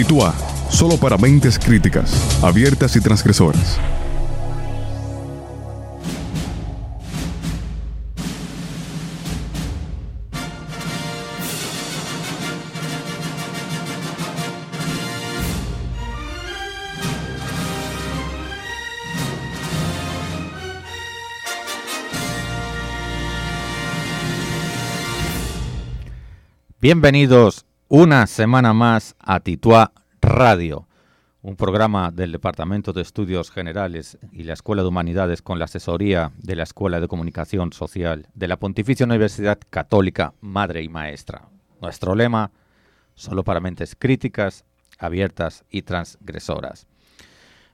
Titua, solo para mentes críticas, abiertas y transgresoras. Bienvenidos una semana más a Titua Radio, un programa del Departamento de Estudios Generales y la Escuela de Humanidades con la asesoría de la Escuela de Comunicación Social de la Pontificia Universidad Católica Madre y Maestra. Nuestro lema, solo para mentes críticas, abiertas y transgresoras.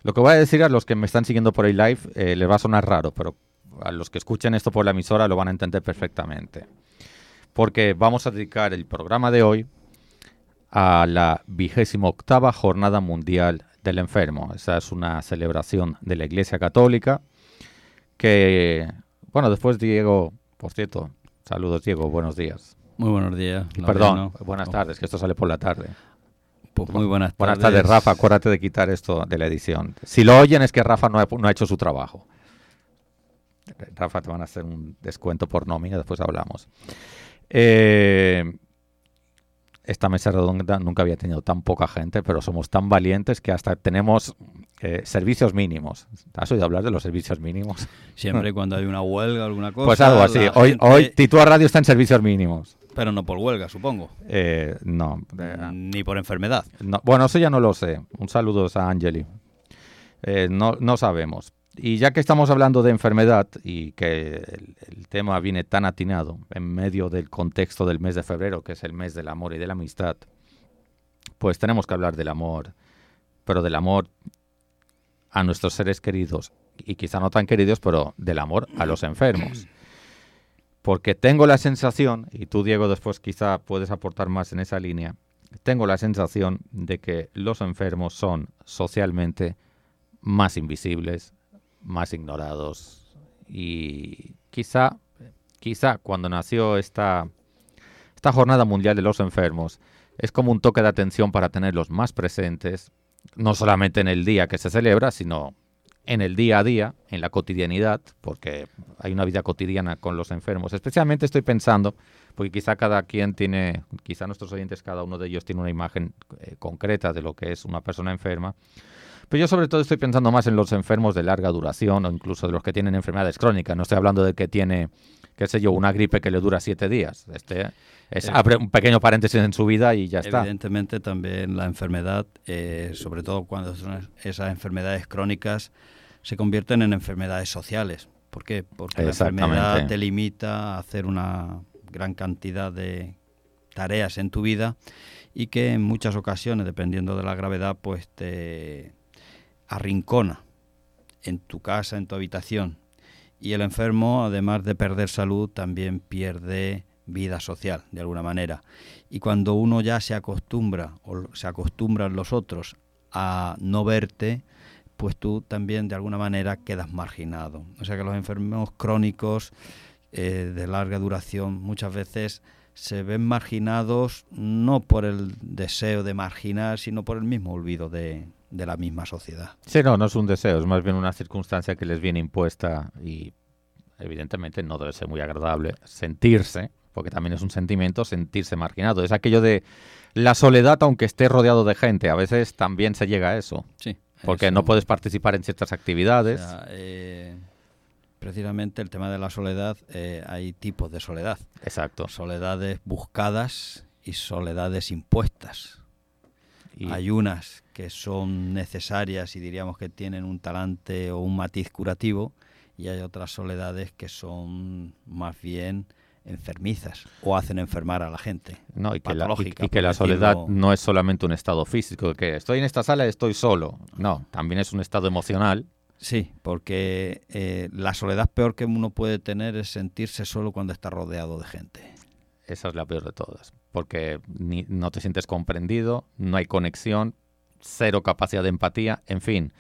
Lo que voy a decir a los que me están siguiendo por el live eh, les va a sonar raro, pero a los que escuchen esto por la emisora lo van a entender perfectamente porque vamos a dedicar el programa de hoy a la vigésima octava Jornada Mundial del Enfermo. Esa es una celebración de la Iglesia Católica que, bueno, después Diego, por cierto, saludos Diego, buenos días. Muy buenos días. Perdón, buenas tardes, que esto sale por la tarde. Pues muy buenas tardes. Buenas tardes, Rafa. Acuérdate de quitar esto de la edición. Si lo oyen es que Rafa no ha, hecho su trabajo. Rafa, te van a hacer un descuento por nómina, después hablamos. Eh, esta mesa redonda nunca había tenido tan poca gente, pero somos tan valientes que hasta tenemos eh, servicios mínimos. ¿Has oído hablar de los servicios mínimos? Siempre cuando hay una huelga o alguna cosa. Pues algo así. Hoy, hoy Titua Radio está en servicios mínimos. Pero no por huelga, supongo. Eh, no. Ni por enfermedad. Bueno, eso ya no lo sé. Un saludo a Angeli. no, no sabemos. Y ya que estamos hablando de enfermedad y que el, tema viene tan atinado en medio del contexto del mes de febrero, que es el mes del amor y de la amistad, pues tenemos que hablar del amor, pero del amor a nuestros seres queridos y quizá no tan queridos, pero del amor a los enfermos. Porque tengo la sensación, y tú Diego después quizá puedes aportar más en esa línea, tengo la sensación de que los enfermos son socialmente más invisibles, más ignorados. Y quizá, quizá cuando nació esta, esta Jornada Mundial de los Enfermos, es como un toque de atención para tenerlos más presentes, no solamente en el día que se celebra, sino en el día a día, en la cotidianidad, porque hay una vida cotidiana con los enfermos. Especialmente estoy pensando, porque quizá cada quien tiene, quizá nuestros oyentes, cada uno de ellos tiene una imagen eh, concreta de lo que es una persona enferma. Pero yo sobre todo estoy pensando más en los enfermos de larga duración o incluso de los que tienen enfermedades crónicas. No estoy hablando de que tiene, qué sé yo, una gripe que le dura siete días. Este es, abre un pequeño paréntesis en su vida y ya está. Evidentemente también la enfermedad, eh, sobre todo cuando son esas enfermedades crónicas, se convierten en enfermedades sociales. ¿Por qué? Porque la enfermedad te limita a hacer una gran cantidad de tareas en tu vida y que en muchas ocasiones, dependiendo de la gravedad, pues te, arrincona en tu casa, en tu habitación. Y el enfermo, además de perder salud, también pierde vida social, de alguna manera. Y cuando uno ya se acostumbra, o se acostumbran los otros a no verte, pues tú también de alguna manera quedas marginado. O sea que los enfermos crónicos eh, de larga duración muchas veces se ven marginados no por el deseo de marginar, sino por el mismo olvido de, de la misma sociedad. Sí, no, no es un deseo, es más bien una circunstancia que les viene impuesta y evidentemente no debe ser muy agradable sentirse, porque también es un sentimiento, sentirse marginado. Es aquello de la soledad, aunque esté rodeado de gente, a veces también se llega a eso. Sí. Porque no puedes participar en ciertas actividades. Eh, precisamente el tema de la soledad, eh, hay tipos de soledad. Exacto. Soledades buscadas y soledades impuestas. Hay unas que son necesarias y diríamos que tienen un talante o un matiz curativo y hay otras soledades que son más bien enfermizas o hacen enfermar a la gente. No, y que la, y, que la soledad no es solamente un estado físico, que estoy en esta sala y estoy solo. No, también es un estado emocional. Sí, porque eh, la soledad peor que uno puede tener es sentirse solo cuando está rodeado de gente. Esa es la peor de todas porque no te sientes comprendido, no hay conexión, cero capacidad de empatía, en fin.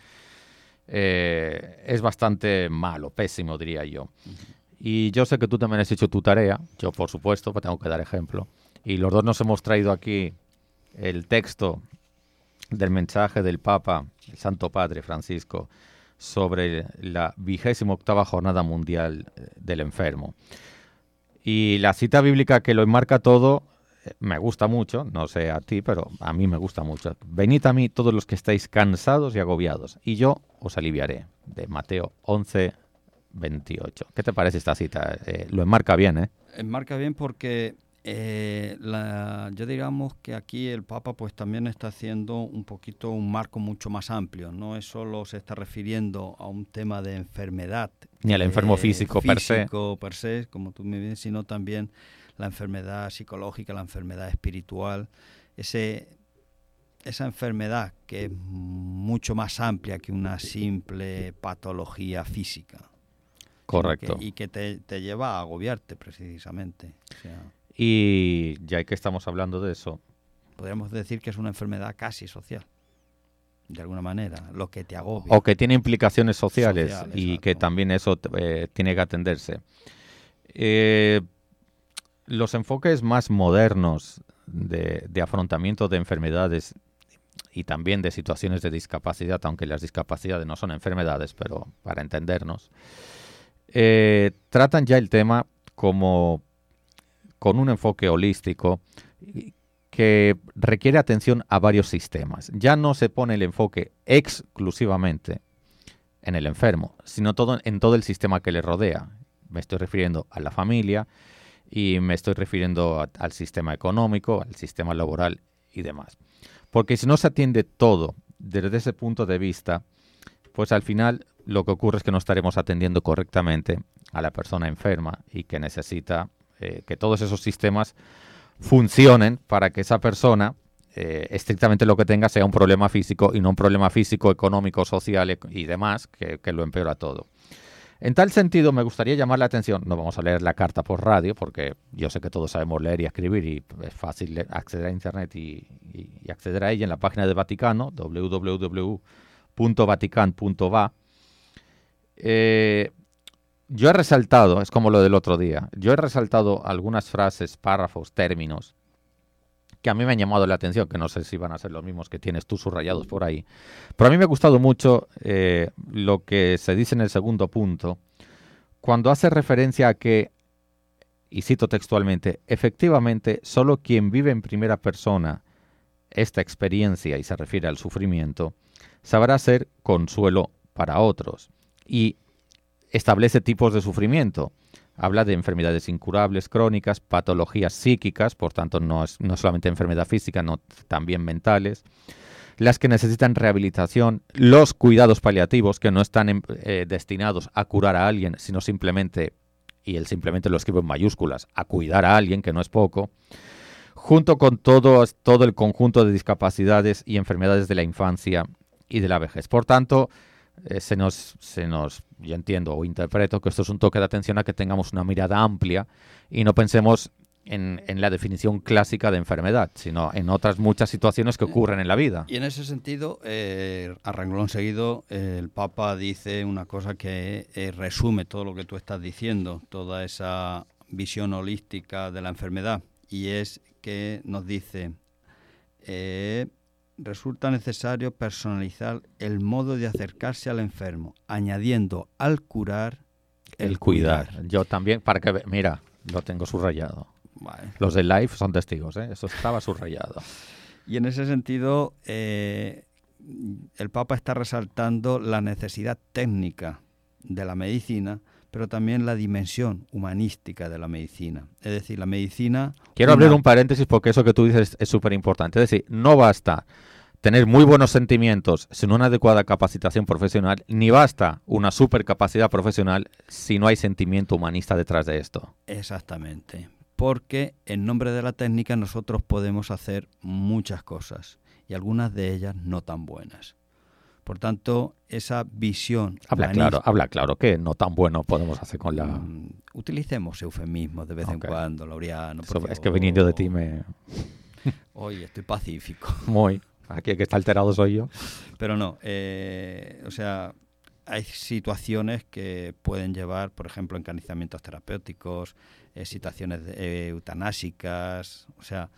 Eh, es bastante malo, pésimo diría yo. Y yo sé que tú también has hecho tu tarea, yo por supuesto, pues tengo que dar ejemplo. Y los dos nos hemos traído aquí el texto del mensaje del Papa, el Santo Padre Francisco, sobre la vigésima octava jornada mundial eh, del enfermo. Y la cita bíblica que lo enmarca todo me gusta mucho, no sé a ti, pero a mí me gusta mucho. Venid a mí todos los que estáis cansados y agobiados, y yo os aliviaré. De Mateo 11, 28. ¿Qué te parece esta cita? Eh, lo enmarca bien, ¿eh? Enmarca bien porque eh, la, yo digamos que aquí el Papa pues también está haciendo un poquito un marco mucho más amplio, no es solo se está refiriendo a un tema de enfermedad. Ni al enfermo físico, per se. per se, como tú me dices, sino también la enfermedad psicológica, la enfermedad espiritual, ese, esa enfermedad que es mucho más amplia que una simple patología física. Correcto. y que te, te, lleva a agobiarte precisamente. O sea, y ya que estamos hablando de eso. Podríamos decir que es una enfermedad casi social, de alguna manera, lo que te agobia. O que tiene implicaciones sociales y que también eso eh, tiene que atenderse. Eh, los enfoques más modernos de, afrontamiento de enfermedades y también de situaciones de discapacidad, aunque las discapacidades no son enfermedades, pero para entendernos, eh, tratan ya el tema como con un enfoque holístico que requiere atención a varios sistemas. Ya no se pone el enfoque exclusivamente en el enfermo, sino todo, en todo el sistema que le rodea. Me estoy refiriendo a la familia y me estoy refiriendo al sistema económico, al sistema laboral y demás. Porque si no se atiende todo desde ese punto de vista, pues al final lo que ocurre es que no estaremos atendiendo correctamente a la persona enferma y que necesita eh, que todos esos sistemas funcionen para que esa persona eh, estrictamente lo que tenga sea un problema físico y no un problema físico, económico, social y demás que, lo empeora todo. En tal sentido, me gustaría llamar la atención, no vamos a leer la carta por radio, porque yo sé que todos sabemos leer y escribir y es fácil acceder a Internet y, acceder a ella en la página de Vaticano, www.vatican.va. Eh, yo he resaltado, es como lo del otro día, yo he resaltado algunas frases, párrafos, términos que a mí me han llamado la atención, que no sé si van a ser los mismos que tienes tú subrayados por ahí. Pero a mí me ha gustado mucho eh, lo que se dice en el segundo punto, cuando hace referencia a que, y cito textualmente, efectivamente, solo quien vive en primera persona esta experiencia, y se refiere al sufrimiento, sabrá ser consuelo para otros. Y establece tipos de sufrimiento. Habla de enfermedades incurables, crónicas, patologías psíquicas, por tanto no es no solamente enfermedad física, no también mentales, las que necesitan rehabilitación, los cuidados paliativos que no están eh, destinados a curar a alguien, sino simplemente, y él simplemente lo escribe en mayúsculas, a cuidar a alguien, que no es poco, junto con todo, todo el conjunto de discapacidades y enfermedades de la infancia y de la vejez. Por tanto, eh, se nos, se nos, yo entiendo o interpreto que esto es un toque de atención a que tengamos una mirada amplia y no pensemos en, en, la definición clásica de enfermedad, sino en otras muchas situaciones que ocurren en la vida. Y en ese sentido, eh, a renglón seguido, el Papa dice una cosa que eh, resume todo lo que tú estás diciendo, toda esa visión holística de la enfermedad, y es que nos dice, eh, resulta necesario personalizar el modo de acercarse al enfermo, añadiendo al curar el, cuidar. Yo también, para que mira, lo tengo subrayado. Los de Life son testigos, ¿eh? eso estaba subrayado. Y en ese sentido, eh, el Papa está resaltando la necesidad técnica de la medicina, pero también la dimensión humanística de la medicina. Es decir, la medicina... Quiero abrir un paréntesis porque eso que tú dices es súper importante. Es decir, no basta tener muy buenos sentimientos sin una adecuada capacitación profesional, ni basta una super capacidad profesional si no hay sentimiento humanista detrás de esto. Exactamente. Porque en nombre de la técnica nosotros podemos hacer muchas cosas y algunas de ellas no tan buenas. Por tanto, esa visión. Habla claro, habla claro que no tan bueno podemos hacer con la. Mm, utilicemos eufemismos de vez en cuando, Laureano. es que viniendo de ti me. Oye, estoy pacífico. Muy. Aquí el que está alterado soy yo. Pero no, eh, o sea, hay situaciones que pueden llevar, por ejemplo, encanizamientos terapéuticos, eh, situaciones eh, eutanásicas, o sea,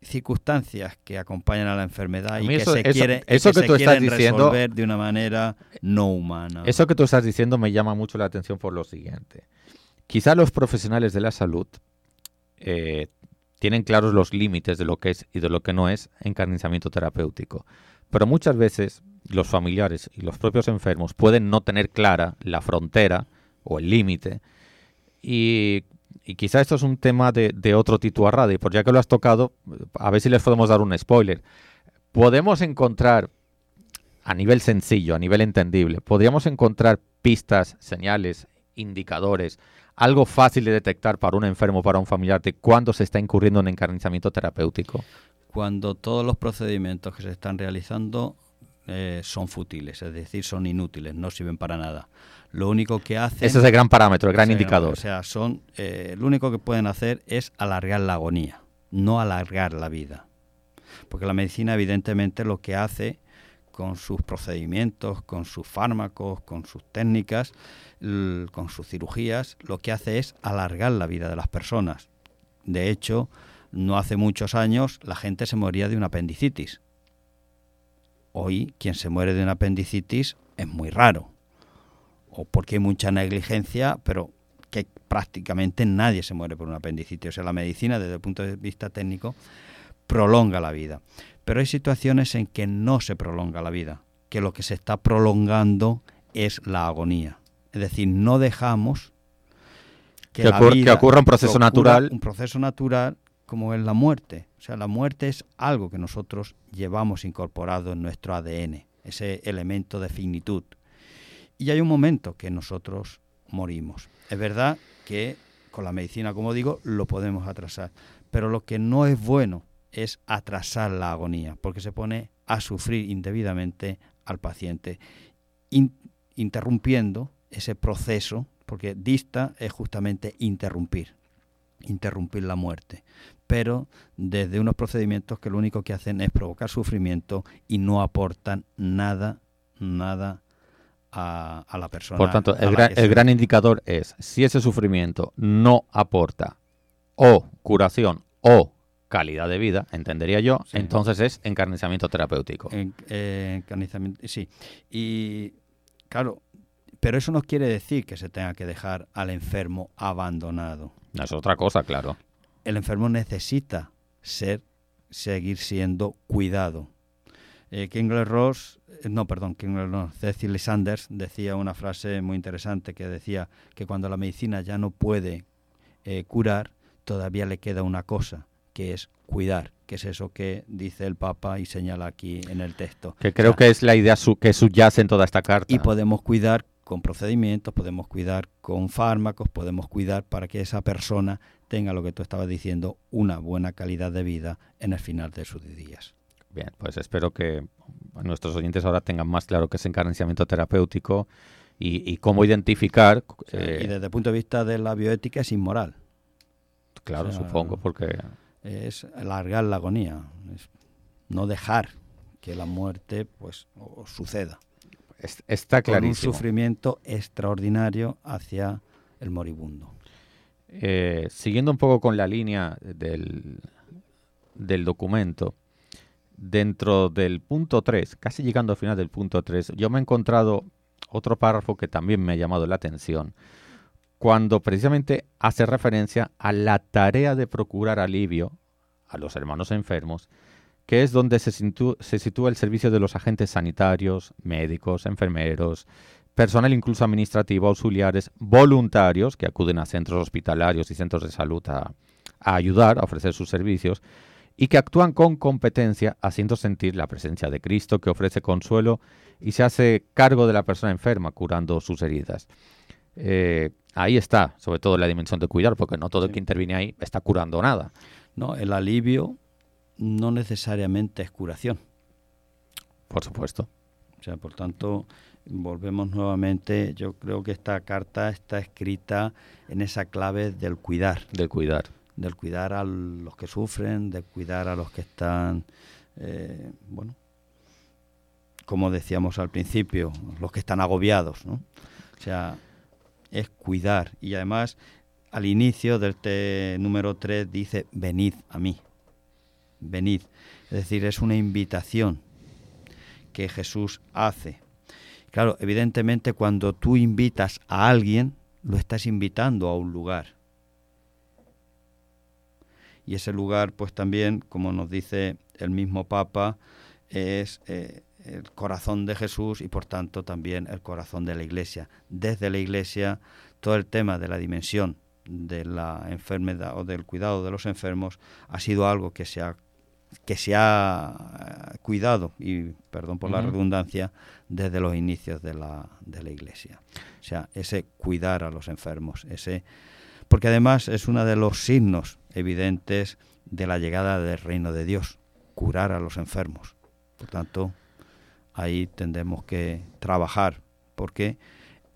circunstancias que acompañan a la enfermedad y que se, quiere, eso que, tú estás diciendo, resolver de una manera no humana. Eso que tú estás diciendo me llama mucho la atención por lo siguiente. Quizá los profesionales de la salud eh, tienen claros los límites de lo que es y de lo que no es encarnizamiento terapéutico, pero muchas veces los familiares y los propios enfermos pueden no tener clara la frontera o el límite y y quizá esto es un tema de, otro Tito y por ya que lo has tocado, a ver si les podemos dar un spoiler. Podemos encontrar, a nivel sencillo, a nivel entendible, podríamos encontrar pistas, señales, indicadores, algo fácil de detectar para un enfermo, para un familiar, de cuándo se está incurriendo en encarnizamiento terapéutico. Cuando todos los procedimientos que se están realizando eh, son fútiles, es decir, son inútiles, no sirven para nada lo único que hacen... Ese es el gran parámetro, el gran indicador. O sea, son, eh, lo único que pueden hacer es alargar la agonía, no alargar la vida. Porque la medicina evidentemente lo que hace con sus procedimientos, con sus fármacos, con sus técnicas, con sus cirugías, lo que hace es alargar la vida de las personas. De hecho, no hace muchos años la gente se moría de una apendicitis. Hoy quien se muere de una apendicitis es muy raro o porque hay mucha negligencia, pero que prácticamente nadie se muere por un apendicitis. O sea, la medicina, desde el punto de vista técnico, prolonga la vida. Pero hay situaciones en que no se prolonga la vida, que lo que se está prolongando es la agonía. Es decir, no dejamos que, ocurra un proceso natural. Un proceso natural como es la muerte. O sea, la muerte es algo que nosotros llevamos incorporado en nuestro ADN, ese elemento de finitud. Y hay un momento que nosotros morimos. Es verdad que con la medicina, como digo, lo podemos atrasar, pero lo que no es bueno es atrasar la agonía, porque se pone a sufrir indebidamente al paciente, interrumpiendo ese proceso, porque dista es justamente interrumpir, interrumpir la muerte, pero desde unos procedimientos que lo único que hacen es provocar sufrimiento y no aportan nada, nada a, la persona. Por tanto, el gran, el gran indicador es si ese sufrimiento no aporta o curación o calidad de vida, entendería yo, entonces es encarnizamiento terapéutico. Eh, sí. Y claro, pero eso no quiere decir que se tenga que dejar al enfermo abandonado. Es otra cosa, claro. El enfermo necesita ser, seguir siendo cuidado. Eh, Ross eh, no, perdón, no, Cecily Sanders decía una frase muy interesante que decía que cuando la medicina ya no puede eh, curar, todavía le queda una cosa, que es cuidar, que es eso que dice el Papa y señala aquí en el texto. Que creo que es la idea que subyace en toda esta carta. Y podemos cuidar con procedimientos, podemos cuidar con fármacos, podemos cuidar para que esa persona tenga lo que tú estabas diciendo, una buena calidad de vida en el final de sus días. Bien, pues espero que nuestros oyentes ahora tengan más claro qué es encarniciamiento terapéutico y, cómo identificar. y eh, desde el punto de vista de la bioética es inmoral. Claro, supongo, porque. Es alargar la agonía, es no dejar que la muerte pues suceda. está clarísimo. Con un sufrimiento extraordinario hacia el moribundo. Eh, siguiendo un poco con la línea del, del documento, dentro del punto 3, casi llegando al final del punto 3, yo me he encontrado otro párrafo que también me ha llamado la atención, cuando precisamente hace referencia a la tarea de procurar alivio a los hermanos enfermos, que es donde se, sitúa el servicio de los agentes sanitarios, médicos, enfermeros, personal incluso administrativo, auxiliares, voluntarios que acuden a centros hospitalarios y centros de salud a ayudar, a ofrecer sus servicios, y que actúan con competencia, haciendo sentir la presencia de Cristo que ofrece consuelo y se hace cargo de la persona enferma, curando sus heridas. Eh, ahí está, sobre todo la dimensión de cuidar, porque no todo el que interviene ahí está curando nada. No, el alivio no necesariamente es curación. Por supuesto. O sea, por tanto, volvemos nuevamente, yo creo que esta carta está escrita en esa clave del cuidar. Del cuidar del cuidar a los que sufren, de cuidar a los que están, eh, bueno, como decíamos al principio, los que están agobiados, ¿no? O sea, es cuidar. Y además, al inicio del número 3 dice, venid a mí. venid. Es decir, es una invitación que Jesús hace. Claro, evidentemente cuando tú invitas a alguien, lo estás invitando a un lugar. Y ese lugar, pues también, como nos dice el mismo Papa, es eh, el corazón de Jesús y por tanto también el corazón de la Iglesia. Desde la Iglesia, todo el tema de la dimensión de la enfermedad o del cuidado de los enfermos ha sido algo que se ha que se ha eh, cuidado, y perdón por la redundancia, desde los inicios de la, de la Iglesia. O sea, ese cuidar a los enfermos, ese porque además es uno de los signos evidentes de la llegada del reino de Dios, curar a los enfermos. Por tanto, ahí tendremos que trabajar, porque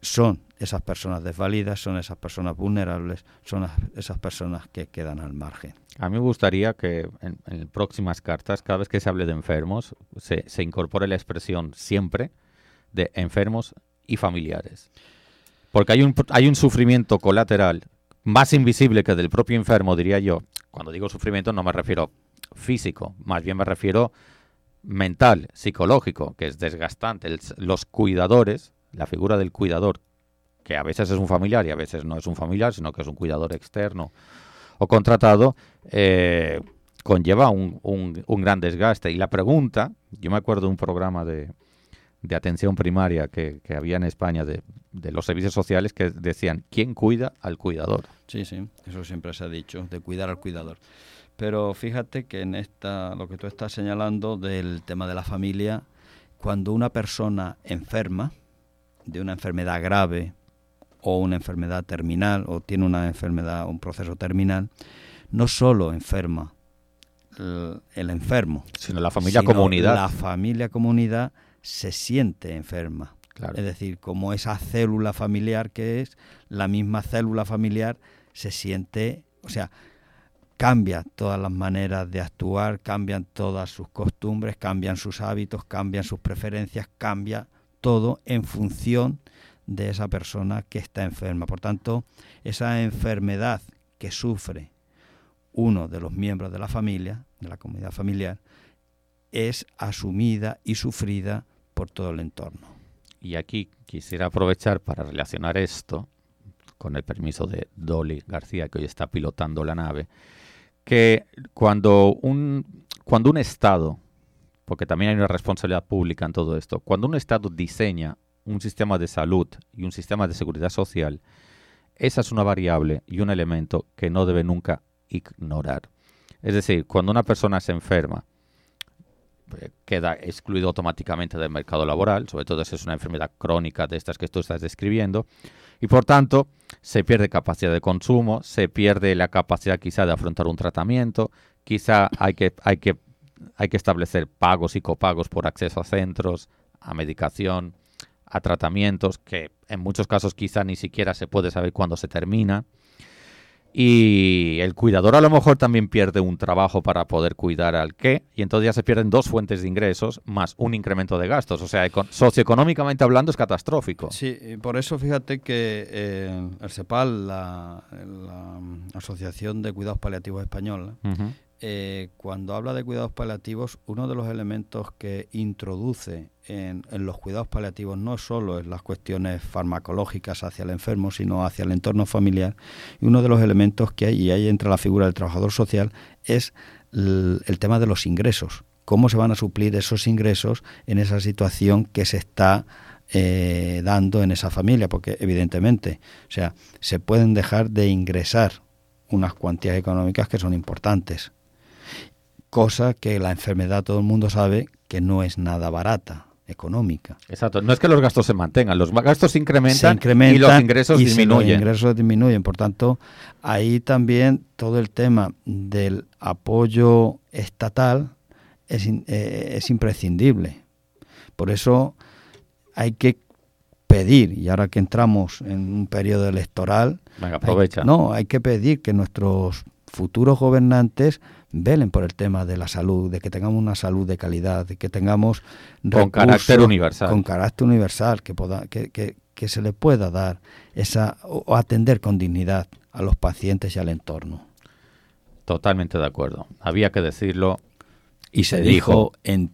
son esas personas desvalidas, son esas personas vulnerables, son esas personas que quedan al margen. A mí me gustaría que en, próximas cartas, cada vez que se hable de enfermos, se, se, incorpore la expresión siempre de enfermos y familiares. Porque hay un, hay un sufrimiento colateral más invisible que del propio enfermo, diría yo. Cuando digo sufrimiento no me refiero físico, más bien me refiero mental, psicológico, que es desgastante. los cuidadores, la figura del cuidador, que a veces es un familiar y a veces no es un familiar, sino que es un cuidador externo o contratado, eh, conlleva un, un, gran desgaste. Y la pregunta, yo me acuerdo de un programa de, de atención primaria que, que había en España de, de, los servicios sociales que decían, ¿quién cuida al cuidador? Sí, sí, eso siempre se ha dicho, de cuidar al cuidador. Pero fíjate que en esta, lo que tú estás señalando del tema de la familia, cuando una persona enferma, de una enfermedad grave o una enfermedad terminal o tiene una enfermedad, un proceso terminal, no solo enferma el, enfermo, sino la familia comunidad. La familia comunidad se siente enferma. Es decir, como esa célula familiar que es, la misma célula familiar se siente, o sea, cambia todas las maneras de actuar, cambian todas sus costumbres, cambian sus hábitos, cambian sus preferencias, cambia todo en función de esa persona que está enferma. Por tanto, esa enfermedad que sufre uno de los miembros de la familia, de la comunidad familiar, es asumida y sufrida por todo el entorno. Y aquí quisiera aprovechar para relacionar esto, con el permiso de Dolly García, que hoy está pilotando la nave, que cuando un, cuando un Estado, porque también hay una responsabilidad pública en todo esto, cuando un Estado diseña un sistema de salud y un sistema de seguridad social, esa es una variable y un elemento que no debe nunca ignorar. Es decir, cuando una persona se enferma, queda excluido automáticamente del mercado laboral, sobre todo si es una enfermedad crónica de estas que tú estás describiendo, y por tanto se pierde capacidad de consumo, se pierde la capacidad quizá de afrontar un tratamiento, quizá hay que, hay que, hay que establecer pagos y copagos por acceso a centros, a medicación, a tratamientos, que en muchos casos quizá ni siquiera se puede saber cuándo se termina. Y el cuidador a lo mejor también pierde un trabajo para poder cuidar al qué, y entonces ya se pierden dos fuentes de ingresos más un incremento de gastos. O sea, socioeconómicamente hablando es catastrófico. Sí, por eso fíjate que eh, el CEPAL, la, Asociación de Cuidados Paliativos Española, eh, cuando habla de cuidados paliativos, uno de los elementos que introduce en, los cuidados paliativos no solo es las cuestiones farmacológicas hacia el enfermo, sino hacia el entorno familiar. Y uno de los elementos que hay, y ahí entra la figura del trabajador social, es el, tema de los ingresos. ¿Cómo se van a suplir esos ingresos en esa situación que se está eh, dando en esa familia? Porque evidentemente, o sea, se pueden dejar de ingresar unas cuantías económicas que son importantes cosa que la enfermedad todo el mundo sabe que no es nada barata económica. Exacto, no es que los gastos se mantengan, los gastos se incrementan, y los ingresos disminuyen. los ingresos disminuyen, por tanto, ahí también todo el tema del apoyo estatal es, eh, es imprescindible. Por eso hay que pedir, y ahora que entramos en un periodo electoral, aprovecha. no, hay que pedir que nuestros futuros gobernantes velen por el tema de la salud, de que tengamos una salud de calidad, de que tengamos con carácter universal, con carácter universal, que, pueda, que, que, que se le pueda dar esa o atender con dignidad a los pacientes y al entorno. Totalmente de acuerdo. Había que decirlo Y se, dijo, en...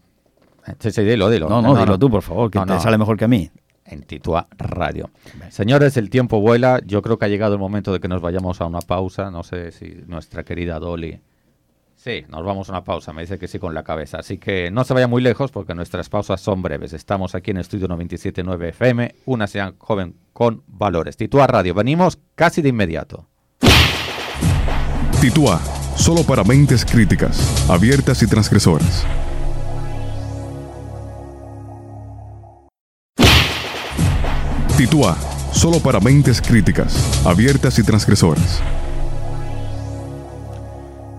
Sí, sí, dilo, dilo. No, no, dilo tú, por favor, que te sale mejor que a mí. En Titua Radio. Señores, el tiempo vuela. Yo creo que ha llegado el momento de que nos vayamos a una pausa. No sé si nuestra querida Dolly Sí, nos vamos a una pausa, me dice que sí con la cabeza. Así que no se vaya muy lejos porque nuestras pausas son breves. Estamos aquí en Estudio 97.9 FM, una sean joven con valores. Titua Radio, venimos casi de inmediato. Titua, solo para mentes críticas, abiertas y transgresoras. Titua, solo para mentes críticas, abiertas y transgresoras.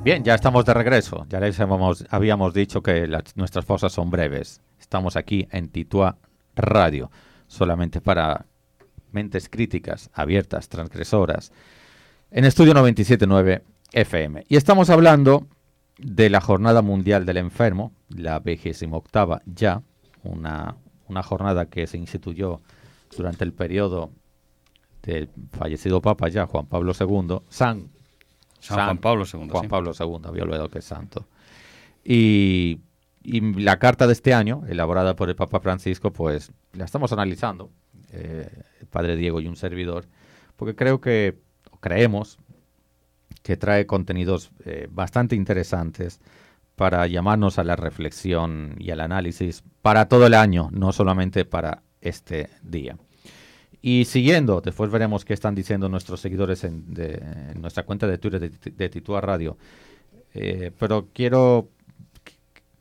Bien, ya estamos de regreso. Ya les habíamos dicho que nuestras pausas son breves. Estamos aquí en Titua Radio, solamente para mentes críticas, abiertas, transgresoras, en Estudio 97.9 FM. Y estamos hablando de la Jornada Mundial del Enfermo, la 28 ya, una, una jornada que se instituyó durante el periodo del fallecido Papa ya, Juan Pablo II, San San, Juan Pablo II. Juan Pablo II, había olvidado que es santo. Y, la carta de este año, elaborada por el Papa Francisco, pues la estamos analizando, eh, el Padre Diego y un servidor, porque creo que, creemos, que trae contenidos eh, bastante interesantes para llamarnos a la reflexión y al análisis para todo el año, no solamente para este día. Y siguiendo, después veremos qué están diciendo nuestros seguidores en, nuestra cuenta de Twitter de, de Radio. Eh, pero quiero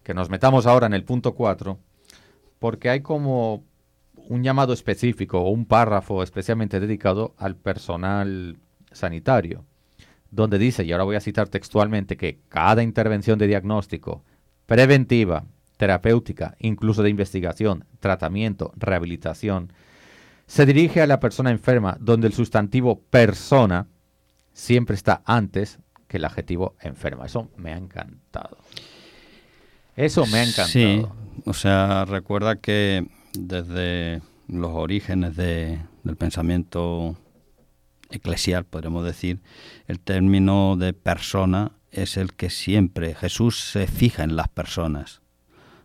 que nos metamos ahora en el punto 4, porque hay como un llamado específico o un párrafo especialmente dedicado al personal sanitario, donde dice, y ahora voy a citar textualmente, que cada intervención de diagnóstico, preventiva, terapéutica, incluso de investigación, tratamiento, rehabilitación, se dirige a la persona enferma, donde el sustantivo persona siempre está antes que el adjetivo enferma. Eso me ha encantado. Eso me ha encantado. Sí, o sea, recuerda que desde los orígenes del pensamiento eclesial, podríamos decir, el término de persona es el que siempre Jesús se fija en las personas.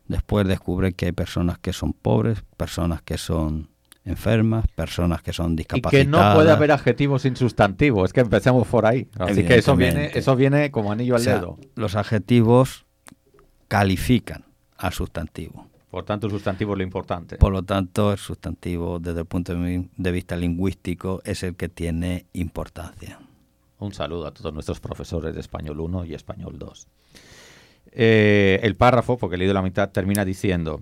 Después descubre que hay personas que son pobres, personas que son enfermas, personas que son discapacitadas. Y que no puede haber adjetivos sin sustantivo, es que empecemos por ahí. Así que eso viene, eso viene como anillo al dedo. Los adjetivos califican al sustantivo. Por tanto, el sustantivo es lo importante. Por lo tanto, el sustantivo, desde el punto de vista lingüístico, es el que tiene importancia. Un saludo a todos nuestros profesores de Español 1 y Español 2. Eh, el párrafo, porque he leído la mitad, termina diciendo,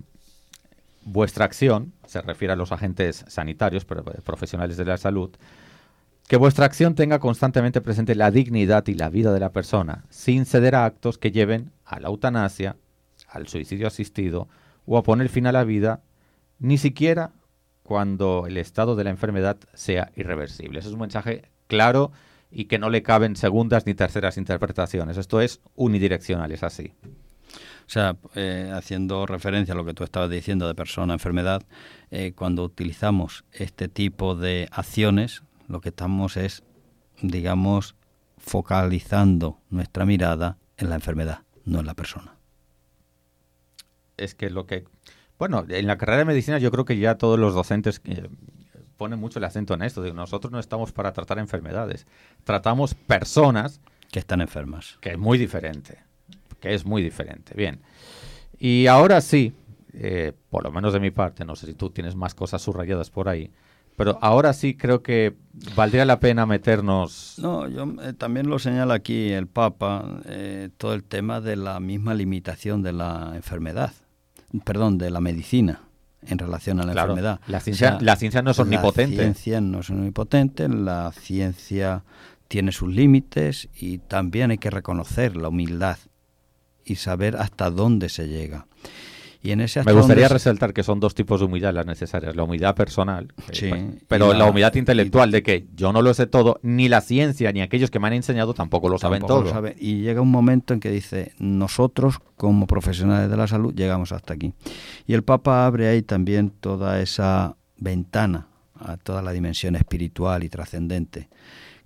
vuestra acción, se refiere a los agentes sanitarios, eh, profesionales de la salud, que vuestra acción tenga constantemente presente la dignidad y la vida de la persona, sin ceder a actos que lleven a la eutanasia, al suicidio asistido o a poner fin a la vida, ni siquiera cuando el estado de la enfermedad sea irreversible. Ese es un mensaje claro y que no le caben segundas ni terceras interpretaciones. Esto es unidireccional, es así. O sea, eh, haciendo referencia a lo que tú estabas diciendo de persona, enfermedad, eh, cuando utilizamos este tipo de acciones, lo que estamos es, digamos, focalizando nuestra mirada en la enfermedad, no en la persona. Es que lo que... Bueno, en la carrera de medicina yo creo que ya todos los docentes eh, ponen mucho el acento en esto. De nosotros no estamos para tratar enfermedades, tratamos personas... Que están enfermas. Que es muy diferente que es muy diferente. Bien. Y ahora sí, eh, por lo menos de mi parte, no sé si tú tienes más cosas subrayadas por ahí, pero ahora sí creo que valdría la pena meternos. No, yo eh, también lo señala aquí el Papa, eh, todo el tema de la misma limitación de la enfermedad, perdón, de la medicina en relación a la enfermedad. La ciencia, la ciencia no es omnipotente. La ciencia no es omnipotente, la ciencia tiene sus límites y también hay que reconocer la humildad y saber hasta dónde se llega. Y en ese Me gustaría resaltar que son dos tipos de humildad las necesarias. La humildad personal, pero la, humildad intelectual de que yo no lo sé todo, ni la ciencia, ni aquellos que me han enseñado tampoco lo saben todo. Y llega un momento en que dice, nosotros como profesionales de la salud llegamos hasta aquí. Y el Papa abre ahí también toda esa ventana a toda la dimensión espiritual y trascendente,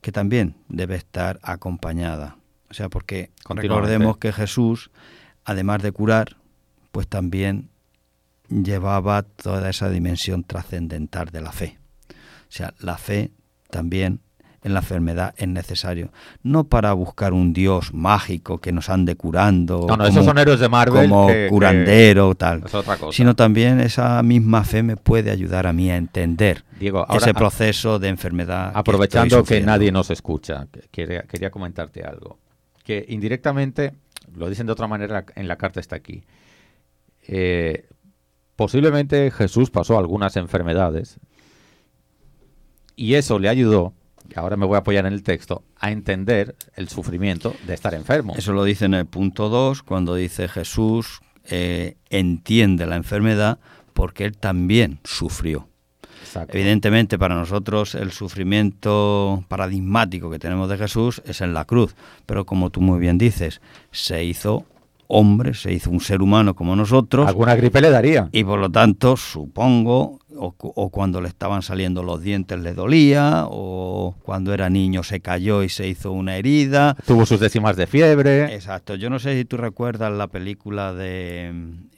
que también debe estar acompañada o sea, porque recordemos que Jesús además de curar, pues también llevaba toda esa dimensión trascendental de la fe. O sea, la fe también en la enfermedad es necesario. No para buscar un Dios mágico que nos ande curando. No, no, como, esos son héroes de Marvel. Como curandero, tal. Sino también esa misma fe me puede ayudar a mí a entender ese proceso de enfermedad. Aprovechando que, nadie nos escucha, quería, quería comentarte algo. Que indirectamente, lo dicen de otra manera, en la carta está aquí. Eh, posiblemente Jesús pasó algunas enfermedades y eso le ayudó ahora me voy a apoyar en el texto, a entender el sufrimiento de estar enfermo. Eso lo dice en el punto 2, cuando dice Jesús eh, entiende la enfermedad porque él también sufrió. Evidentemente para nosotros el sufrimiento paradigmático que tenemos de Jesús es en la cruz, pero como tú muy bien dices, se hizo hombre, se hizo un ser humano como nosotros. Alguna gripe le daría. Y por lo tanto, supongo, o, cuando le estaban saliendo los dientes le dolía, o cuando era niño se cayó y se hizo una herida. Tuvo sus décimas de fiebre. Exacto. Yo no sé si tú recuerdas la película de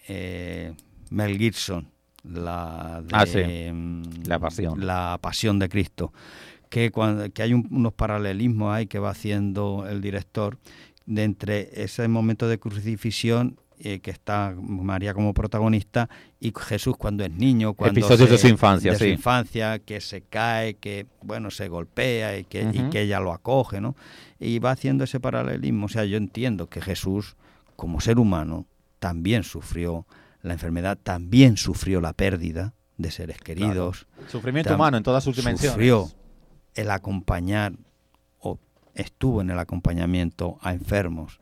eh, Mel Gibson, la de, ah, mm, La Pasión. La Pasión de Cristo. Que, cuando, que hay unos paralelismos ahí que va haciendo el director de entre ese momento de crucifixión eh, que está María como protagonista y Jesús cuando es niño, cuando episodios de su infancia, de su infancia, que se cae, que bueno se golpea y que, y que ella lo acoge, ¿no? Y va haciendo ese paralelismo. O sea, yo entiendo que Jesús como ser humano también sufrió la enfermedad, también sufrió la pérdida de seres queridos. Sufrimiento humano en todas sus dimensiones. Sufrió el acompañar estuvo en el acompañamiento a enfermos.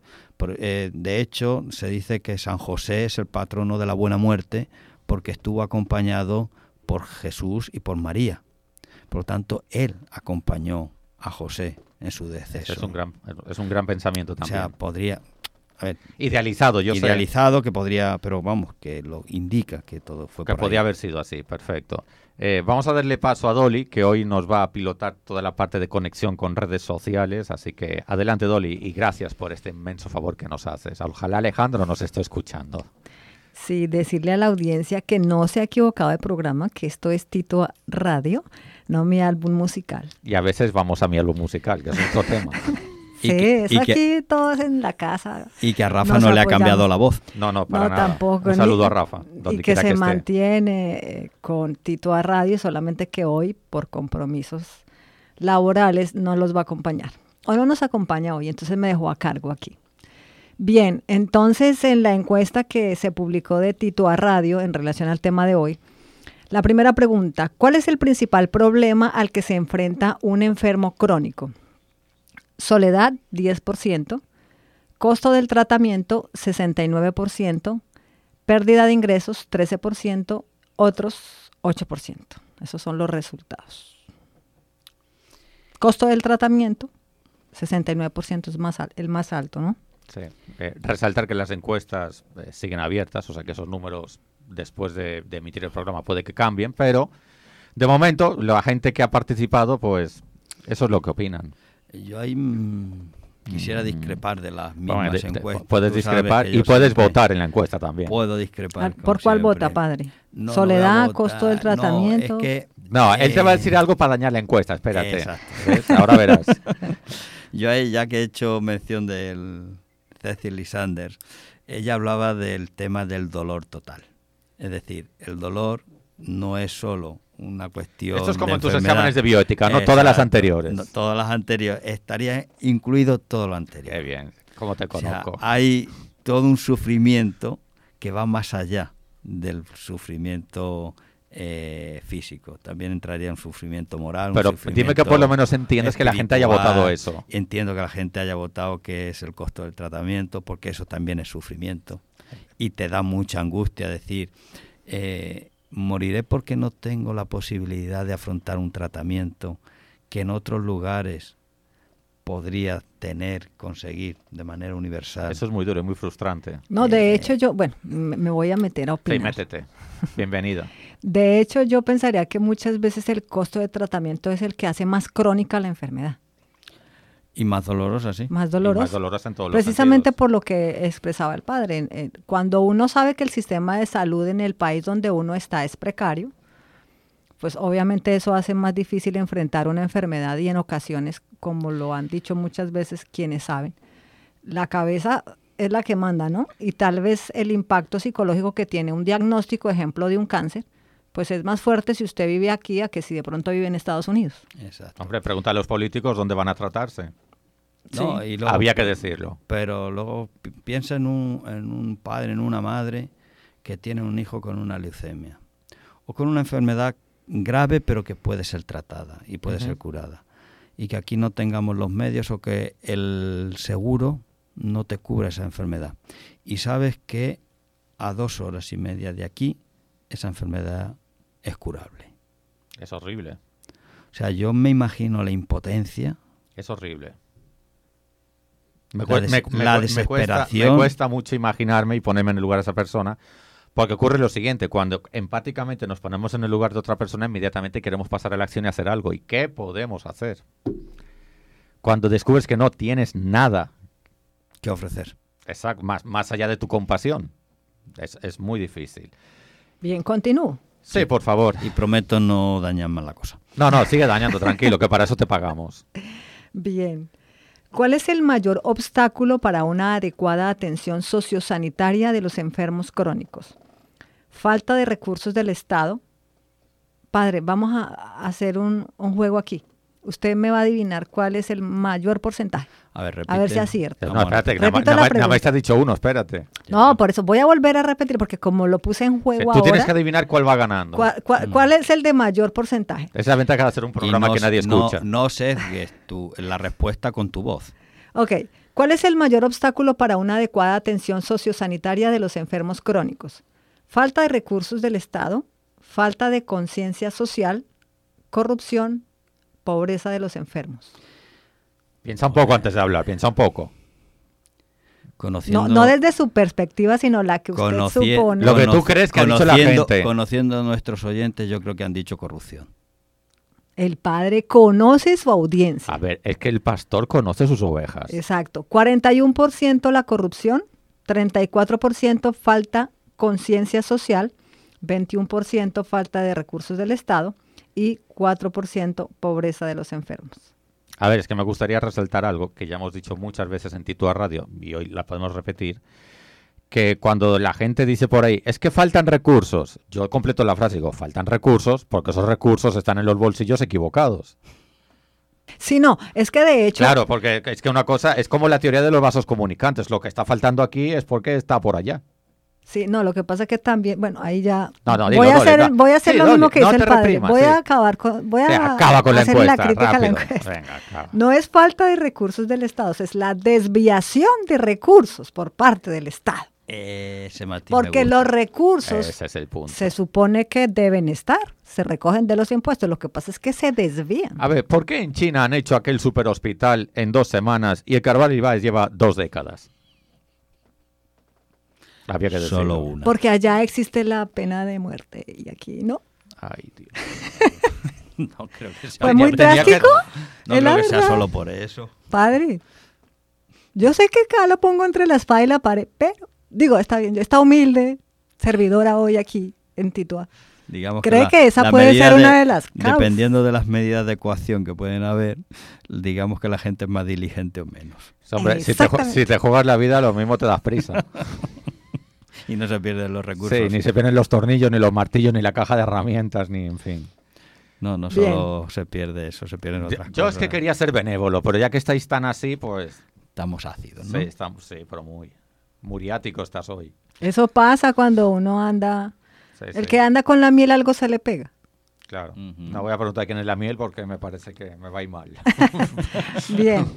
Eh, de hecho, se dice que San José es el patrono de la buena muerte porque estuvo acompañado por Jesús y por María. Por lo tanto, él acompañó a José en su deceso. Es un gran, es un gran pensamiento también. O sea, podría... idealizado, yo Idealizado que podría, pero vamos, que lo indica que todo fue Que podía haber sido así, perfecto. Eh, vamos a darle paso a Dolly, que hoy nos va a pilotar toda la parte de conexión con redes sociales. Así que adelante, Dolly, y gracias por este inmenso favor que nos haces. Ojalá Alejandro nos esté escuchando. Sí, decirle a la audiencia que no se ha equivocado de programa, que esto es Tito Radio, no mi álbum musical. Y a veces vamos a mi álbum musical, que es otro tema. Sí, es aquí todos en la casa. Y que a Rafa no le ha cambiado la voz. No, no, para nada. tampoco. Un saludo a Rafa. Y que se mantiene eh, con Tito a radio, solamente que hoy, por compromisos laborales, no los va a acompañar. O no nos acompaña hoy, entonces me dejó a cargo aquí. Bien, entonces en la encuesta que se publicó de Tito a radio en relación al tema de hoy, la primera pregunta, ¿cuál es el principal problema al que se enfrenta un enfermo crónico? Soledad, 10%. Costo del tratamiento, 69%. Pérdida de ingresos, 13%. Otros, 8%. Esos son los resultados. Costo del tratamiento, 69% es más, el más alto, ¿no? Sí. Eh, resaltar que las encuestas eh, siguen abiertas, o sea que esos números después de, de, emitir el programa puede que cambien, pero de momento la gente que ha participado, pues eso es lo que opinan. Yo ahí mm, quisiera mm. discrepar de las mismas encuestas. Puedes discrepar y puedes votar en la encuesta también. Puedo discrepar. ¿Por cuál vota, padre? Soledad, costo del tratamiento. No, es que, no él te va a decir algo para dañar la encuesta, espérate. Ahora verás. Yo ahí, ya que he hecho mención del Cecil Lysander, ella hablaba del tema del dolor total. Es decir, el dolor no es solo una cuestión. Esto es como en tus exámenes de bioética, ¿no? todas las anteriores. todas las anteriores. Estaría incluido todo lo anterior. Qué bien, ¿cómo te conozco? hay todo un sufrimiento que va más allá del sufrimiento eh, físico. También entraría un sufrimiento moral. Pero dime que por lo menos entiendes que la gente haya votado eso. Entiendo que la gente haya votado que es el costo del tratamiento, porque eso también es sufrimiento. Y te da mucha angustia decir. Eh, moriré porque no tengo la posibilidad de afrontar un tratamiento que en otros lugares podría tener, conseguir de manera universal. Eso es muy duro, y muy frustrante. No, de eh, hecho yo, bueno, me voy a meter a opinar. Sí, métete. Bienvenida. de hecho yo pensaría que muchas veces el costo de tratamiento es el que hace más crónica la enfermedad. Y más dolorosa, sí. Más dolorosa. más dolorosa en todos Precisamente por lo que expresaba el padre. Cuando uno sabe que el sistema de salud en el país donde uno está es precario, pues obviamente eso hace más difícil enfrentar una enfermedad y en ocasiones, como lo han dicho muchas veces quienes saben, la cabeza es la que manda, ¿no? Y tal vez el impacto psicológico que tiene un diagnóstico, ejemplo, de un cáncer, pues es más fuerte si usted vive aquí a que si de pronto vive en Estados Unidos. Exacto. Hombre, pregunta a los políticos dónde van a tratarse. No, y Había que decirlo. Pero luego piensa en un, en un padre, en una madre que tiene un hijo con una leucemia o con una enfermedad grave pero que puede ser tratada y puede ser curada. Y que aquí no tengamos los medios o que el seguro no te cubra esa enfermedad. Y sabes que a dos horas y media de aquí esa enfermedad es curable. Es horrible. O sea, yo me imagino la impotencia. Es horrible. Me, la, desesperación. me cuesta mucho imaginarme y ponerme en el lugar de esa persona porque ocurre lo siguiente, cuando empáticamente nos ponemos en el lugar de otra persona, inmediatamente queremos pasar a la acción y hacer algo. ¿Y qué podemos hacer? Cuando descubres que no tienes nada que ofrecer. Exacto, más, más allá de tu compasión. Es, muy difícil. Bien, continúo. Sí, por favor. Y prometo no dañar más la cosa. No, no, sigue dañando, tranquilo, que para eso te pagamos. Bien. ¿Cuál es el mayor obstáculo para una adecuada atención sociosanitaria de los enfermos crónicos? falta de recursos del Estado. Padre, vamos a hacer un, juego aquí. Usted me va a adivinar cuál es el mayor porcentaje. A ver, repite. A ver si acierta. No, espérate, que nada, más te has dicho uno, espérate. No, por eso voy a volver a repetir, porque como lo puse en juego Tú tienes que adivinar cuál va ganando. Mm. ¿Cuál, es el de mayor porcentaje? Esa es la ventaja de hacer un programa que nadie escucha. No, no sesgues tu, la respuesta con tu voz. Ok. ¿Cuál es el mayor obstáculo para una adecuada atención sociosanitaria de los enfermos crónicos? falta de recursos del Estado, falta de conciencia social, corrupción, pobreza de los enfermos. Piensa un poco antes de hablar, piensa un poco. no, no, desde su perspectiva, sino la que usted supone. Lo que tú crees que ha dicho la gente. Conociendo a nuestros oyentes, yo creo que han dicho corrupción. El padre conoce su audiencia. A ver, es que el pastor conoce sus ovejas. Exacto. 41% la corrupción, 34% falta conciencia social, 21% falta de recursos del Estado y 4% pobreza de los enfermos. A ver, es que me gustaría resaltar algo que ya hemos dicho muchas veces en Titua Radio y hoy la podemos repetir, que cuando la gente dice por ahí, es que faltan recursos, yo completo la frase y digo, faltan recursos porque esos recursos están en los bolsillos equivocados. Sí, no, es que de hecho... Claro, porque es que una cosa es como la teoría de los vasos comunicantes, lo que está faltando aquí es porque está por allá. Sí, no, lo que pasa es que también, bueno, ahí ya voy, a hacer, voy a hacer lo mismo que dice el padre. voy a acabar con, voy a hacer la, crítica a la encuesta. no es falta de recursos del Estado, es la desviación de recursos por parte del Estado. Ese Porque los recursos se supone que deben estar, se recogen de los impuestos, lo que pasa es que se desvían. A ver, ¿por qué en China han hecho aquel superhospital en dos semanas y el Carvalho Ibáez lleva dos décadas? Solo una. Porque allá existe la pena de muerte y aquí no. Ay, Dios. no creo que sea. ¿Fue muy drástico? No creo que sea solo por eso. Padre, yo sé que acá lo pongo entre la espada y la pared, pero digo, está bien, está humilde, servidora hoy aquí en Titua. Digamos ¿Cree que, esa puede ser una de las causas? Dependiendo de las medidas de ecuación que pueden haber, digamos que la gente es más diligente o menos. Hombre, si te, si te juegas la vida, lo mismo te das prisa. y no se pierden los recursos. Sí, ni se pierden los tornillos, ni los martillos, ni la caja de herramientas, ni en fin. No, no solo se pierde eso, se pierden otras yo, cosas. Yo es que quería ser benévolo, pero ya que estáis tan así, pues... Estamos ácidos, ¿no? Sí, estamos, sí, pero muy... Muriático estás hoy. Eso pasa cuando uno anda... el que anda con la miel algo se le pega. Claro. No voy a preguntar quién es la miel porque me parece que me va a ir mal. Bien.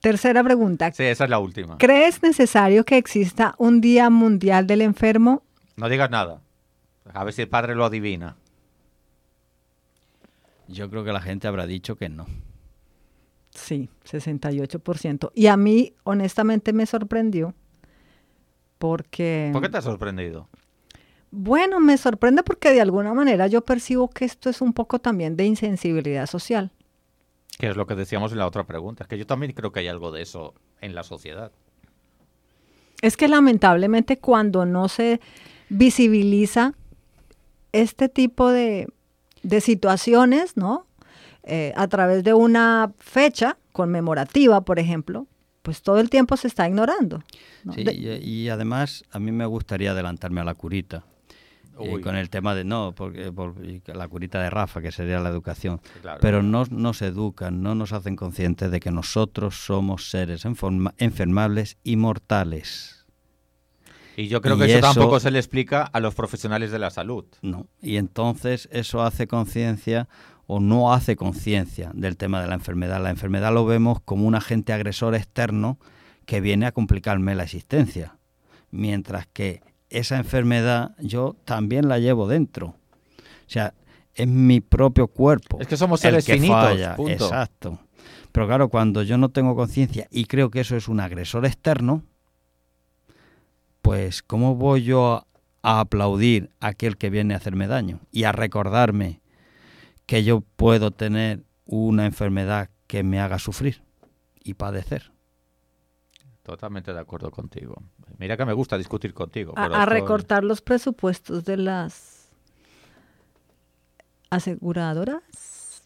Tercera pregunta. Sí, esa es la última. ¿Crees necesario que exista un Día Mundial del Enfermo? No digas nada. A ver si el padre lo adivina. Yo creo que la gente habrá dicho que no. Sí, 68%. Y a mí, honestamente, me sorprendió porque... ¿Por qué te ha sorprendido? Bueno, me sorprende porque de alguna manera yo percibo que esto es un poco también de insensibilidad social. Que es lo que decíamos en la otra pregunta. Es que yo también creo que hay algo de eso en la sociedad. Es que lamentablemente cuando no se visibiliza este tipo de, situaciones, ¿no? Eh, a través de una fecha conmemorativa, por ejemplo, pues todo el tiempo se está ignorando. Sí, y, además a mí me gustaría adelantarme a la curita. Eh, con el tema de no, porque, la curita de Rafa, que sería la educación. Pero no nos educan, no nos hacen conscientes de que nosotros somos seres enfermables y mortales. Y yo creo que eso, tampoco se le explica a los profesionales de la salud. No, y entonces eso hace conciencia o no hace conciencia del tema de la enfermedad. La enfermedad lo vemos como un agente agresor externo que viene a complicarme la existencia. Mientras que esa enfermedad yo también la llevo dentro. O sea, es mi propio cuerpo. Es que somos seres finitos. Exacto. Pero claro, cuando yo no tengo conciencia y creo que eso es un agresor externo, pues ¿cómo voy yo a aplaudir a aquel que viene a hacerme daño y a recordarme que yo puedo tener una enfermedad que me haga sufrir y padecer? Totalmente de acuerdo contigo. Mira que me gusta discutir contigo. A, recortar los presupuestos de las aseguradoras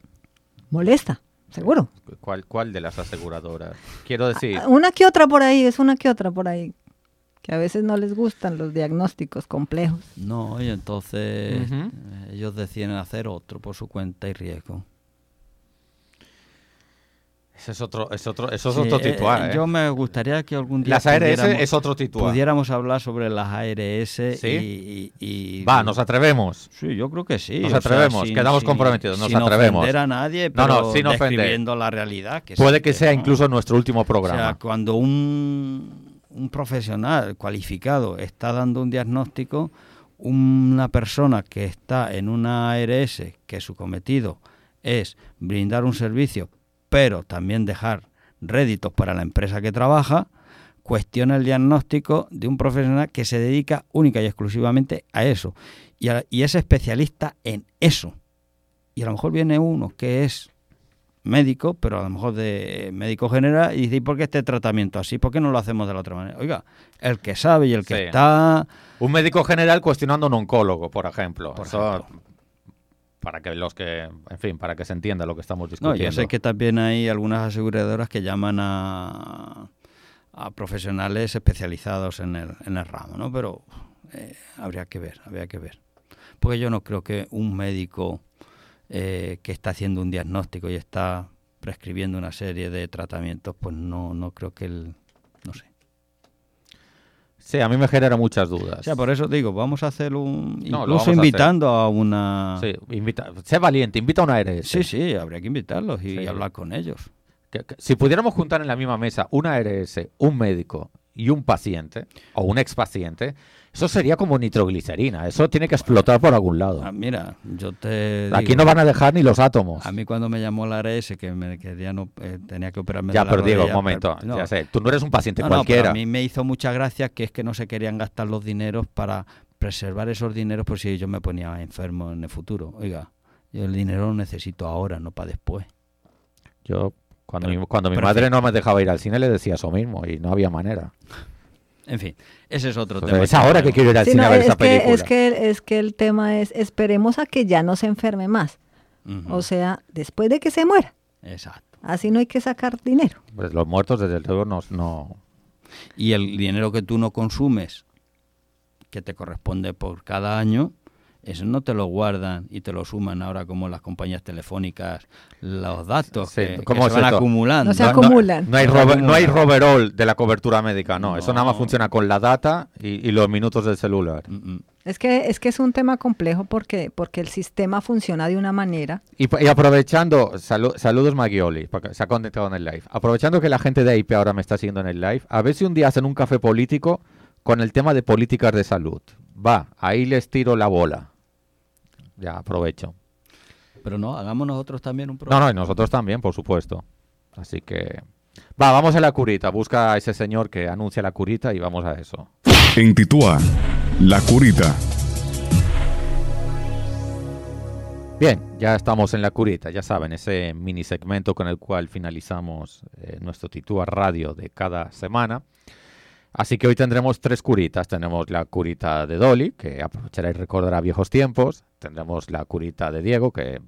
molesta, seguro. ¿Cuál, ¿Cuál de las aseguradoras? Quiero decir... Una que otra por ahí, es una que otra por ahí. Que a veces no les gustan los diagnósticos complejos. No, y entonces ellos deciden hacer otro por su cuenta y riesgo. Ese es otro, es otro, eso es otro eh, titular. Eh, yo me gustaría que algún día. Las ARS es otro titular. Pudiéramos hablar sobre las ARS y, Va, nos atrevemos. Sí, yo creo que sí. Nos atrevemos, quedamos comprometidos, nos atrevemos. Sin a nadie, pero no, no, sin describiendo la realidad. Puede que sea incluso nuestro último programa. O sea, cuando un, un profesional cualificado está dando un diagnóstico, una persona que está en una ARS, que su cometido es brindar un servicio pero también dejar réditos para la empresa que trabaja, cuestiona el diagnóstico de un profesional que se dedica única y exclusivamente a eso y, es especialista en eso. Y a lo mejor viene uno que es médico, pero a lo mejor de médico general, y dice, ¿y por qué este tratamiento así? ¿Por qué no lo hacemos de la otra manera? Oiga, el que sabe y el que está... Un médico general cuestionando a un oncólogo, por ejemplo. Por para que los que, en fin, para que se entienda lo que estamos discutiendo. No, yo sé que también hay algunas aseguradoras que llaman a, a profesionales especializados en el, en el ramo, ¿no? Pero eh, habría que ver, habría que ver. Porque yo no creo que un médico eh, que está haciendo un diagnóstico y está prescribiendo una serie de tratamientos, pues no, no creo que él, no sé. Sí, a mí me genera muchas dudas. O sea, por eso digo, vamos a hacer un... incluso invitando a, una... Sí, invita, sé valiente, invita a una ARS. Sí, sí, habría que invitarlos y, hablar con ellos. si pudiéramos juntar en la misma mesa una ARS, un médico y un paciente, o un expaciente, eso sería como nitroglicerina. Eso tiene que explotar por algún lado. Ah, mira, yo te. Aquí no van a dejar ni los átomos. A mí, cuando me llamó la ARS, que me quería no, eh, tenía que operarme. Ya, pero digo, un momento. ya sé, tú no eres un paciente cualquiera. a mí me hizo mucha gracia que es que no se querían gastar los dineros para preservar esos dineros por si yo me ponía enfermo en el futuro. Oiga, yo el dinero lo necesito ahora, no para después. Yo, cuando mi, cuando mi madre no me dejaba ir al cine, le decía eso mismo y no había manera. En fin, ese es otro tema. Es ahora que quiero ir al cine a ver esa película. Es que, es que el tema es, esperemos a que ya no se enferme más. O sea, después de que se muera. Exacto. Así no hay que sacar dinero. Pues los muertos desde luego no, no... Y el dinero que tú no consumes, que te corresponde por cada año, eso no te lo guardan y te lo suman ahora como las compañías telefónicas, los datos que, se van acumulando. No se acumulan. No, hay, no hay roverol de la cobertura médica, no. Eso nada más funciona con la data y, los minutos del celular. Mm, mm. Es que, es que es un tema complejo porque, porque el sistema funciona de una manera. Y, aprovechando, saludos Maggioli, porque se ha conectado en el live. Aprovechando que la gente de IP ahora me está siguiendo en el live, a ver si un día hacen un café político con el tema de políticas de salud. Va, ahí les tiro la bola ya aprovecho. Pero no, hagamos nosotros también un programa. No, no, y nosotros también, por supuesto. Así que... Va, vamos a la curita. Busca a ese señor que anuncia la curita y vamos a eso. En Tituá, la curita. Bien, ya estamos en la curita, ya saben, ese mini segmento con el cual finalizamos eh, nuestro Titúa Radio de cada semana. Así que hoy tendremos tres curitas. Tenemos la curita de Dolly, que aprovechará y recordará viejos tiempos. Tendremos la curita de Diego, que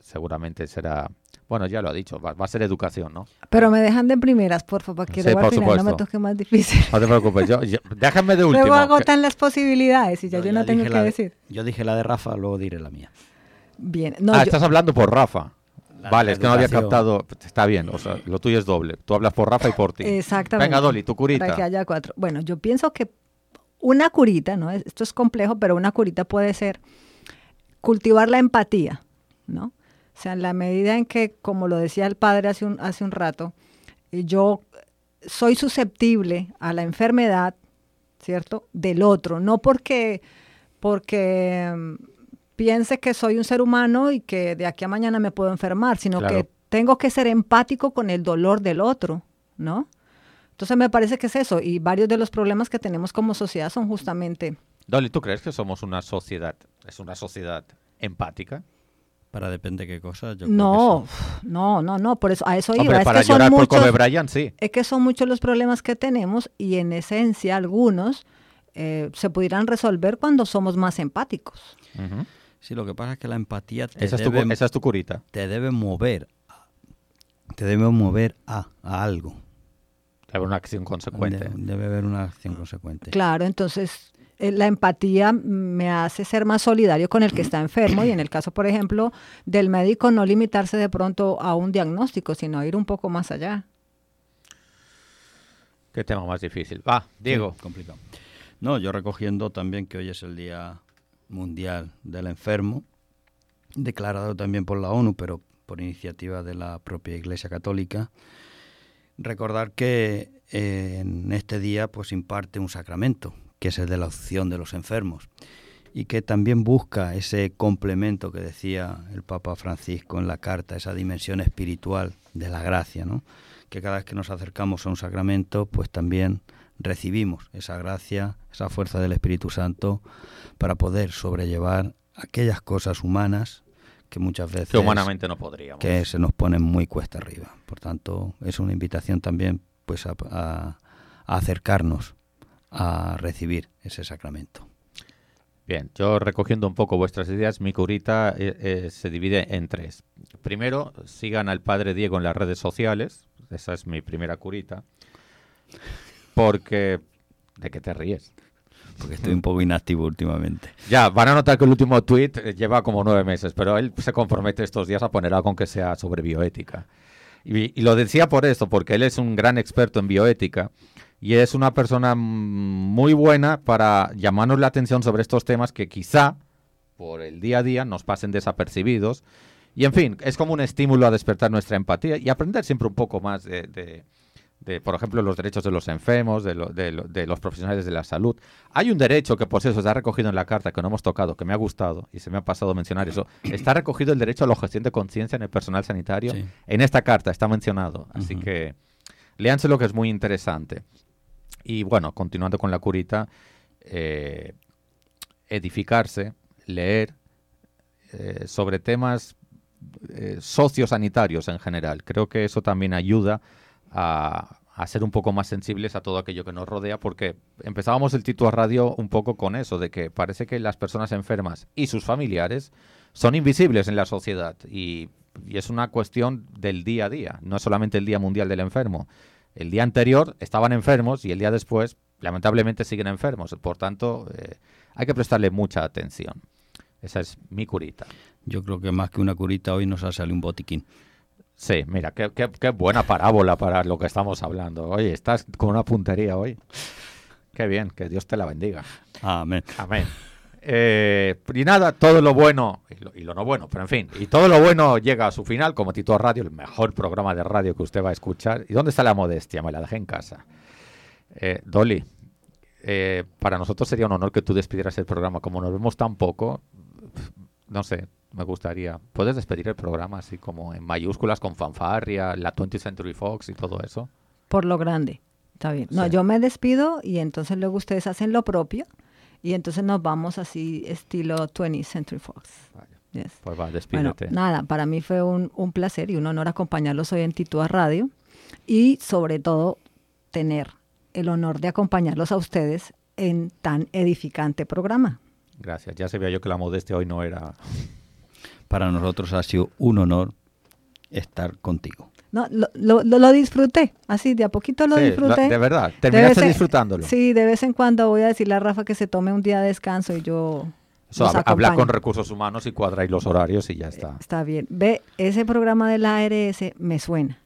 seguramente será bueno, ya lo ha dicho, va, a ser educación, ¿no? Pero me dejan de primeras, por favor, quiero sí, al final no me toque más difícil. No te preocupes, yo, déjame de último. Luego agotan las posibilidades y ya yo no tengo que decir. yo dije la de Rafa, luego diré la mía. Bien. No, ah, estás hablando por Rafa. Vale, es que no había captado. Está bien, o sea, lo tuyo es doble. Tú hablas por Rafa y por ti. Exactamente. Venga, Dolly, tu curita. Para que haya cuatro. Bueno, yo pienso que una curita, ¿no? Esto es complejo, pero una curita puede ser cultivar la empatía, ¿no? O sea, en la medida en que, como lo decía el padre hace un, hace un rato, eh, yo soy susceptible a la enfermedad, ¿cierto? Del otro, no porque, porque mm, piense que soy un ser humano y que de aquí a mañana me puedo enfermar, sino que tengo que ser empático con el dolor del otro, ¿no? Entonces me parece que es eso, y varios de los problemas que tenemos como sociedad son justamente... Dolly, ¿tú crees que somos una sociedad, es una sociedad empática? Para depende qué cosa. Yo no, no, no, no, por eso a eso iba. es para que llorar por Kobe Bryant, sí. Es que son muchos los problemas que tenemos y en esencia algunos eh, se pudieran resolver cuando somos más empáticos. Sí, lo que pasa es que la empatía te esa, debe, es tu, esa es tu curita. Te debe mover, te debe mover a, algo. Debe haber una acción consecuente. debe haber una acción consecuente. Claro, entonces eh, la empatía me hace ser más solidario con el que está enfermo y en el caso, por ejemplo, del médico no limitarse de pronto a un diagnóstico, sino ir un poco más allá. Qué tema más difícil. Va, Diego. complicado. No, yo recogiendo también que hoy es el Día Mundial del Enfermo, declarado también por la ONU, pero por iniciativa de la propia Iglesia Católica, recordar que eh, en este día pues imparte un sacramento, que es el de la opción de los enfermos, y que también busca ese complemento que decía el Papa Francisco en la carta, esa dimensión espiritual de la gracia, ¿no? que cada vez que nos acercamos a un sacramento, pues también recibimos esa gracia, esa fuerza del Espíritu Santo para poder sobrellevar aquellas cosas humanas que muchas veces que humanamente no podríamos que se nos ponen muy cuesta arriba. Por tanto, es una invitación también pues a acercarnos a recibir ese sacramento. Bien, yo recogiendo un poco vuestras ideas, mi curita eh, eh, se divide en tres. Primero, sigan al padre Diego en las redes sociales, esa es mi primera curita, porque... ¿De qué te ríes? Porque estoy un poco inactivo últimamente. Ya, van a notar que el último tweet eh, lleva como nueve meses, pero él se compromete estos días a poner algo que sea sobre bioética. y lo decía por eso, porque él es un gran experto en bioética y es una persona muy buena para llamarnos la atención sobre estos temas que quizá por el día a día nos pasen desapercibidos. Y en fin, es como un estímulo a despertar nuestra empatía y aprender siempre un poco más de, por ejemplo, los derechos de los enfermos, de, de, los profesionales de la salud. Hay un derecho que, por eso, se ha recogido en la carta que no hemos tocado, que me ha gustado y se me ha pasado mencionar eso. Está recogido el derecho a la objeción de conciencia en el personal sanitario. En esta carta está mencionado. Así que léanse lo que es muy interesante. Y bueno, continuando con la curita, eh, edificarse, leer eh, sobre temas eh, sociosanitarios en general. Creo que eso también ayuda a, ser un poco más sensibles a todo aquello que nos rodea, porque empezábamos el título a radio un poco con eso, de que parece que las personas enfermas y sus familiares son invisibles en la sociedad y, es una cuestión del día a día, no es solamente el Día Mundial del Enfermo el día anterior estaban enfermos y el día después, lamentablemente, siguen enfermos. Por tanto, eh, hay que prestarle mucha atención. Esa es mi curita. Yo creo que más que una curita hoy nos ha salido un botiquín. Sí, mira, qué, qué, buena parábola para lo que estamos hablando. Oye, estás con una puntería hoy. Qué bien, que Dios te la bendiga. Amén. Amén. Eh, y nada, todo lo bueno y lo, no bueno, pero en fin, y todo lo bueno llega a su final como Tito Radio, el mejor programa de radio que usted va a escuchar. ¿Y dónde está la modestia? Me la dejé en casa. Eh, Dolly, eh, para nosotros sería un honor que tú despidieras el programa. Como nos vemos tan poco, no sé, me gustaría. ¿Puedes despedir el programa así como en mayúsculas, con fanfarria, la 20th Century Fox y todo eso? Por lo grande. Está bien. No, yo me despido y entonces luego ustedes hacen lo propio y entonces nos vamos así estilo 20th Century Fox. Pues va, despídete. nada, para mí fue un, un, placer y un honor acompañarlos hoy en Titúa Radio y sobre todo tener el honor de acompañarlos a ustedes en tan edificante programa. Gracias, ya sabía yo que la modestia hoy no era... Para nosotros ha sido un honor estar contigo. No, lo, lo, disfruté, así de a poquito lo disfruté. de verdad, terminaste disfrutándolo. Sí, de vez en cuando voy a decirle a Rafa que se tome un día de descanso y yo habla con recursos humanos y cuadráis los horarios y ya está. Está bien. Ve, ese programa de la ARS me suena.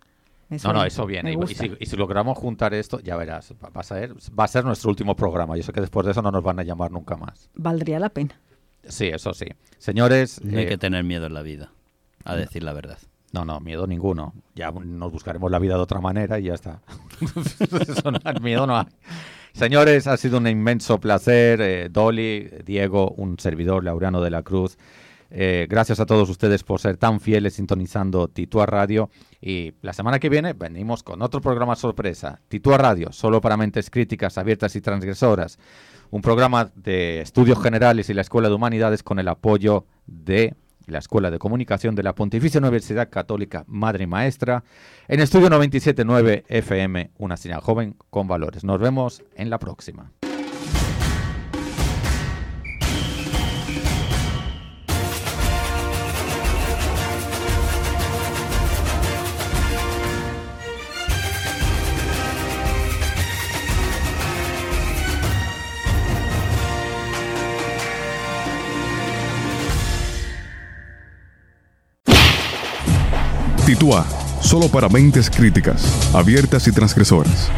No, no, eso viene. Y, si, logramos juntar esto, ya verás, va a, ser, va a ser nuestro último programa. Yo sé que después de eso no nos van a llamar nunca más. Valdría la pena. Sí, eso sí. Señores... No hay que eh, tener miedo en la vida, a decir la verdad. No, no, miedo ninguno. Ya nos buscaremos la vida de otra manera y ya está. eso no, miedo no hay. Señores, ha sido un inmenso placer. Eh, Dolly, Diego, un servidor, Laureano de la Cruz. Eh, gracias a todos ustedes por ser tan fieles sintonizando Titua Radio. Y la semana que viene venimos con otro programa sorpresa. Titua Radio, solo para mentes críticas, abiertas y transgresoras. Un programa de estudios generales y la Escuela de Humanidades con el apoyo de la Escuela de Comunicación de la Pontificia Universidad Católica Madre y Maestra, en Estudio 97.9 FM, una señal joven con valores. Nos vemos en la próxima. Titúa, solo para mentes críticas, abiertas y transgresoras.